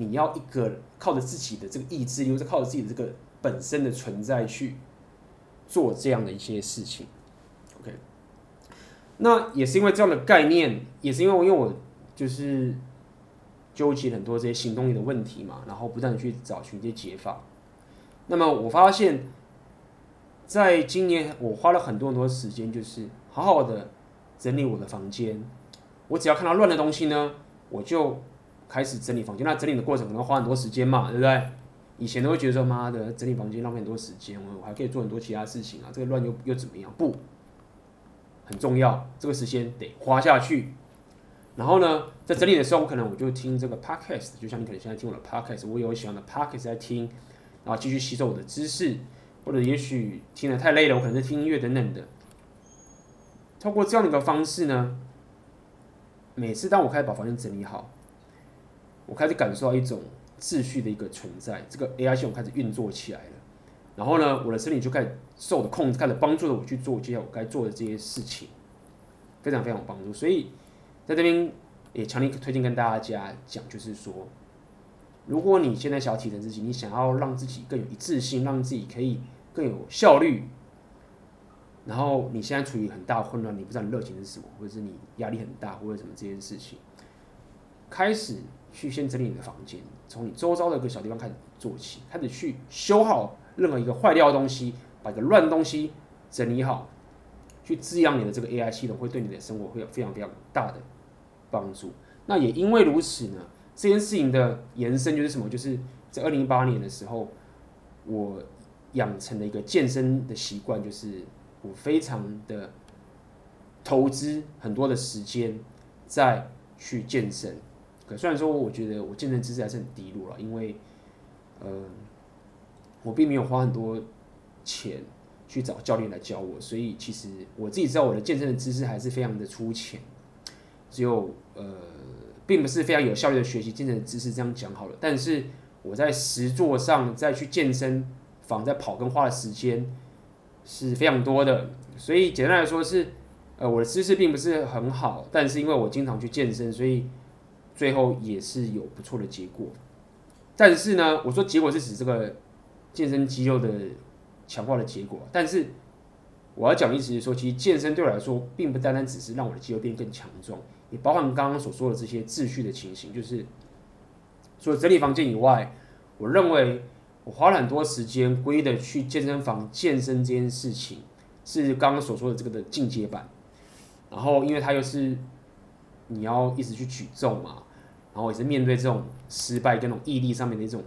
你要一个靠着自己的这个意志力，或者靠着自己的这个本身的存在去做这样的一些事情，OK？那也是因为这样的概念，也是因为因为我就是纠结很多这些行动力的问题嘛，然后不断的去找寻这些解法。那么我发现，在今年我花了很多很多时间，就是好好的整理我的房间。我只要看到乱的东西呢，我就。开始整理房间，那整理的过程可能花很多时间嘛，对不对？以前都会觉得说，妈的，整理房间浪费很多时间，我我还可以做很多其他事情啊，这个乱又又怎么样？不，很重要，这个时间得花下去。然后呢，在整理的时候，我可能我就听这个 podcast，就像你可能现在听我的 podcast，我有喜欢的 podcast 在听，然后继续吸收我的知识，或者也许听得太累了，我可能是听音乐等等的。透过这样的一个方式呢，每次当我开始把房间整理好。我开始感受到一种秩序的一个存在，这个 AI 系统开始运作起来了。然后呢，我的身体就开始受我的控制，开始帮助着我去做接下来我该做的这些事情，非常非常有帮助。所以在这边也强烈推荐跟大家讲，就是说，如果你现在想要提升自己，你想要让自己更有一致性，让自己可以更有效率，然后你现在处于很大混乱，你不知道你热情是什么，或者是你压力很大，或者什么这件事情，开始。去先整理你的房间，从你周遭的一个小地方开始做起，开始去修好任何一个坏掉的东西，把一个乱东西整理好，去滋养你的这个 AI 系统，会对你的生活会有非常非常大的帮助。那也因为如此呢，这件事情的延伸就是什么？就是在二零一八年的时候，我养成了一个健身的习惯，就是我非常的投资很多的时间在去健身。可虽然说，我觉得我健身知识还是很低落了，因为呃，我并没有花很多钱去找教练来教我，所以其实我自己知道我的健身的知识还是非常的粗浅，只有呃，并不是非常有效率的学习健身的知识。这样讲好了，但是我在实作上再去健身房在跑跟花的时间是非常多的，所以简单来说是呃，我的知识并不是很好，但是因为我经常去健身，所以。最后也是有不错的结果，但是呢，我说结果是指这个健身肌肉的强化的结果。但是我要讲的意思是说，其实健身对我来说，并不单单只是让我的肌肉变更强壮，也包含刚刚所说的这些秩序的情形。就是除了整理房间以外，我认为我花了很多时间归的去健身房健身这件事情，是刚刚所说的这个的进阶版。然后，因为它又是你要一直去举重嘛。然后也是面对这种失败跟那种毅力上面的一种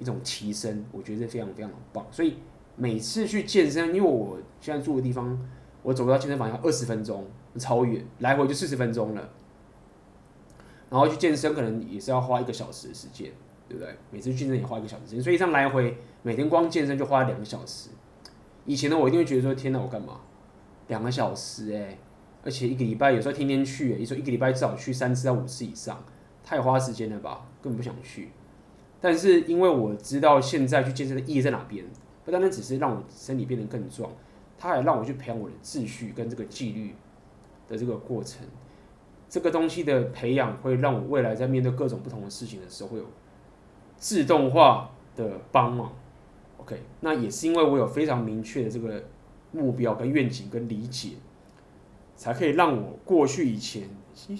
一种提升，我觉得是非常非常的棒。所以每次去健身，因为我现在住的地方，我走到健身房要二十分钟，超远，来回就四十分钟了。然后去健身可能也是要花一个小时的时间，对不对？每次去健身也花一个小时时间，所以这样来回每天光健身就花两个小时。以前呢，我一定会觉得说：天哪，我干嘛？两个小时哎、而且一个礼拜有时候天天去、欸，有时候一个礼拜至少去三次到五次以上。太花时间了吧，根本不想去。但是因为我知道现在去健身的意义在哪边，不单单只是让我身体变得更壮，它还让我去培养我的秩序跟这个纪律的这个过程。这个东西的培养会让我未来在面对各种不同的事情的时候会有自动化的帮忙。OK，那也是因为我有非常明确的这个目标跟愿景跟理解，才可以让我过去以前。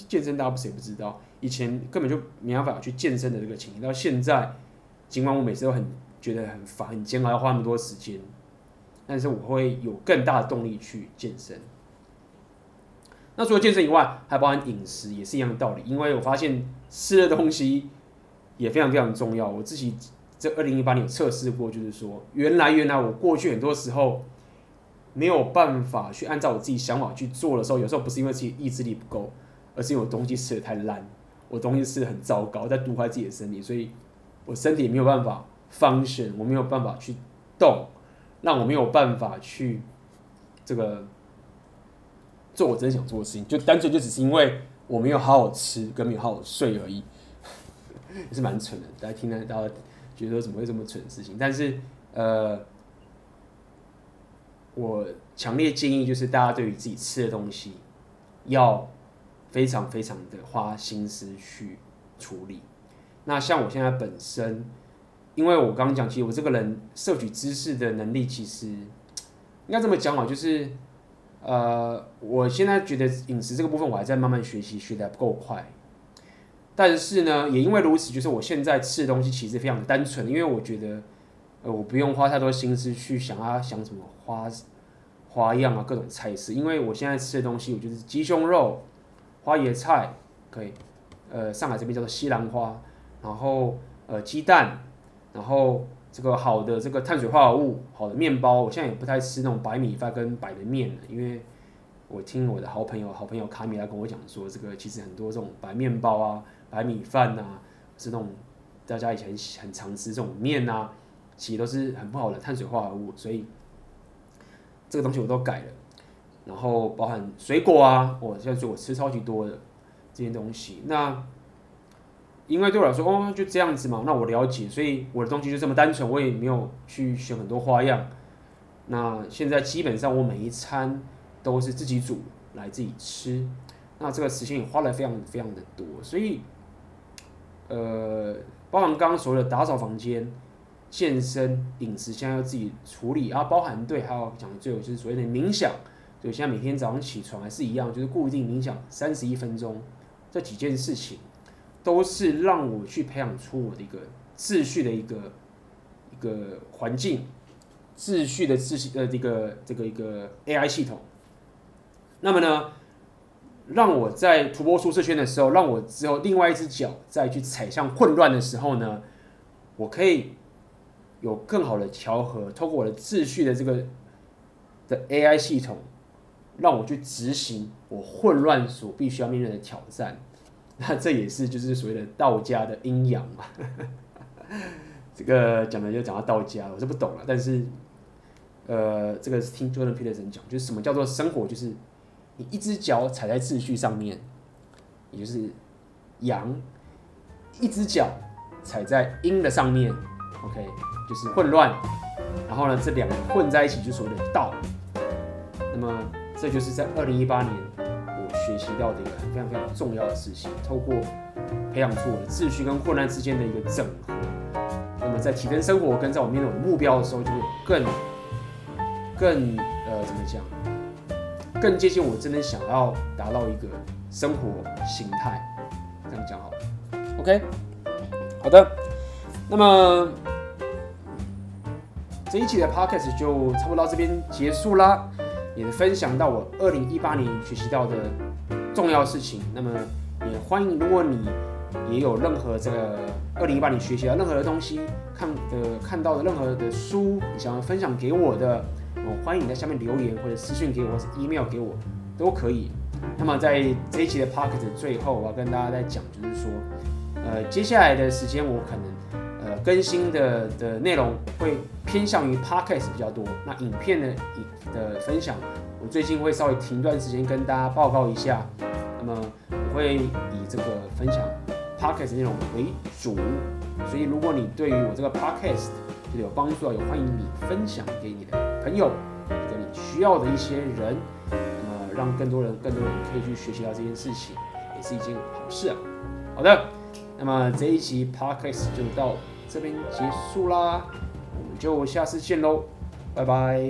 健身大家不谁不知道，以前根本就没办法去健身的这个情形，到现在，尽管我每次都很觉得很烦、很煎熬，要花那么多时间，但是我会有更大的动力去健身。那除了健身以外，还包含饮食，也是一样的道理。因为我发现吃的东西也非常非常重要。我自己这二零一八年有测试过，就是说，原来原来我过去很多时候没有办法去按照我自己想法去做的时候，有时候不是因为自己意志力不够。而是因为我东西吃的太烂，我东西吃的很糟糕，在毒坏自己的身体，所以我身体没有办法 function，我没有办法去动，让我没有办法去这个做我真想做的事情，就单纯就只是因为我没有好好吃跟没有好好睡而已，也是蛮蠢的。大家听了，大家觉得怎么会这么蠢的事情？但是呃，我强烈建议就是大家对于自己吃的东西要。非常非常的花心思去处理。那像我现在本身，因为我刚刚讲，其实我这个人摄取知识的能力，其实应该这么讲啊，就是呃，我现在觉得饮食这个部分我还在慢慢学习，学得还不够快。但是呢，也因为如此，就是我现在吃的东西其实非常的单纯，因为我觉得呃，我不用花太多心思去想啊，想什么花花样啊，各种菜式，因为我现在吃的东西，我就是鸡胸肉。花椰菜可以，呃，上海这边叫做西兰花，然后呃鸡蛋，然后这个好的这个碳水化合物，好的面包，我现在也不太吃那种白米饭跟白的面了，因为我听我的好朋友好朋友卡米拉跟我讲说，这个其实很多这种白面包啊、白米饭啊，是那种大家以前很常吃这种面啊，其实都是很不好的碳水化合物，所以这个东西我都改了。然后包含水果啊，我现在水果吃超级多的这些东西。那因为对我来说，哦，就这样子嘛。那我了解，所以我的东西就这么单纯，我也没有去选很多花样。那现在基本上我每一餐都是自己煮来自己吃。那这个时间也花了非常非常的多，所以呃，包含刚刚所谓的打扫房间、健身、饮食，现在要自己处理啊。包含对，还有讲的最后就是所谓的冥想。就现在每天早上起床还是一样，就是固定冥想三十一分钟，这几件事情都是让我去培养出我的一个秩序的一个一个环境，秩序的秩序呃这个这个一个 AI 系统。那么呢，让我在突破舒适圈的时候，让我只有另外一只脚再去踩向混乱的时候呢，我可以有更好的调和，透过我的秩序的这个的 AI 系统，让我去执行我混乱所必须要面对的挑战。那这也是就是所谓的道家的阴阳嘛。这个讲的就讲到道家，我是不懂了，但是呃，这个是听 Jordan Peterson 讲，就是什么叫做生活，就是。你一只脚踩在秩序上面，也就是阳；一只脚踩在阴的上面，OK，就是混乱。然后呢，这两个混在一起，就所谓的道。那么，这就是在二零一八年学习到的一个非常非常重要的事情。透过培养出我的秩序跟混乱之间的一个整合，那么在提升生活跟在我面对我的目标的时候，就会更更呃，怎么讲？更接近我真的想要达到一个生活形态，这样讲好了。OK，好的。那么这一期的 Podcast 就差不多到这边结束啦，也分享到我二零一八年学习到的重要事情。那么也欢迎，如果你也有任何这个二零一八年学习到任何的东西，看的看到的任何的书，你想要分享给我的。我，欢迎你在下面留言或者私信给我，或者 email 给我，都可以。那么在这一期的 podcast 最后，我要跟大家在讲，就是说，呃，接下来的时间我可能更新的的内容会偏向于 podcast 比较多。那影片的影的分享，我最近会稍微停一段时间跟大家报告一下。那么我会以这个分享 podcast 内容为主，所以如果你对于我这个 podcast 就有帮助，也欢迎你分享给你的。朋友，跟你需要的一些人，那么让更多人、更多人可以去学习到这件事情，也是一件好事啊。好的，那么这一期 Podcast 就到这边结束啦，我们就下次见喽，拜拜。